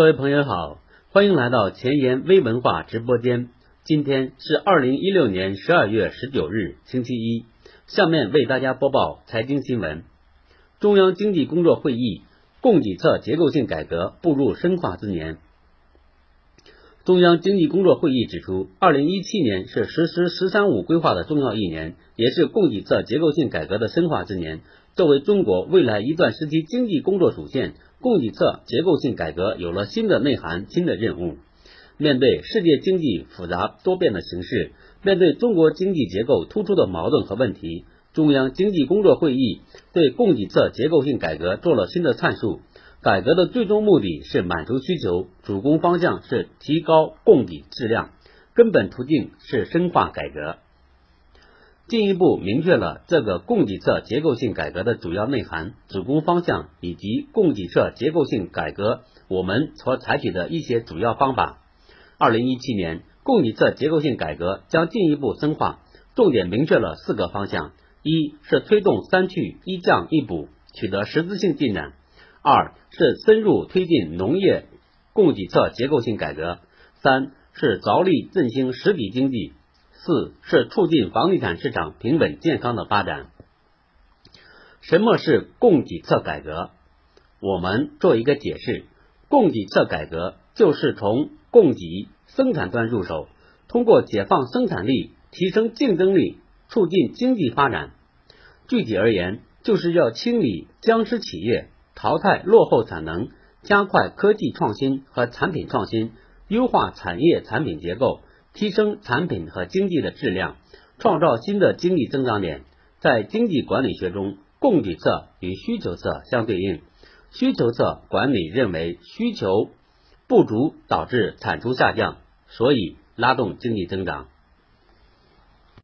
各位朋友好，欢迎来到前沿微文化直播间。今天是二零一六年十二月十九日，星期一。下面为大家播报财经新闻。中央经济工作会议，供给侧结构性改革步入深化之年。中央经济工作会议指出，二零一七年是实施“十三五”规划的重要一年，也是供给侧结构性改革的深化之年。作为中国未来一段时期经济工作主线，供给侧结构性改革有了新的内涵、新的任务。面对世界经济复杂多变的形势，面对中国经济结构突出的矛盾和问题，中央经济工作会议对供给侧结构性改革做了新的阐述。改革的最终目的是满足需求，主攻方向是提高供给质量，根本途径是深化改革。进一步明确了这个供给侧结构性改革的主要内涵、主攻方向以及供给侧结构性改革我们所采取的一些主要方法。二零一七年，供给侧结构性改革将进一步深化，重点明确了四个方向：一是推动“三去一降一补”取得实质性进展；二是深入推进农业供给侧结构性改革；三是着力振兴实体经济。四是促进房地产市场平稳健康的发展。什么是供给侧改革？我们做一个解释：供给侧改革就是从供给生产端入手，通过解放生产力、提升竞争力、促进经济发展。具体而言，就是要清理僵尸企业，淘汰落后产能，加快科技创新和产品创新，优化产业产品结构。提升产品和经济的质量，创造新的经济增长点。在经济管理学中，供给侧与需求侧相对应。需求侧管理认为需求不足导致产出下降，所以拉动经济增长。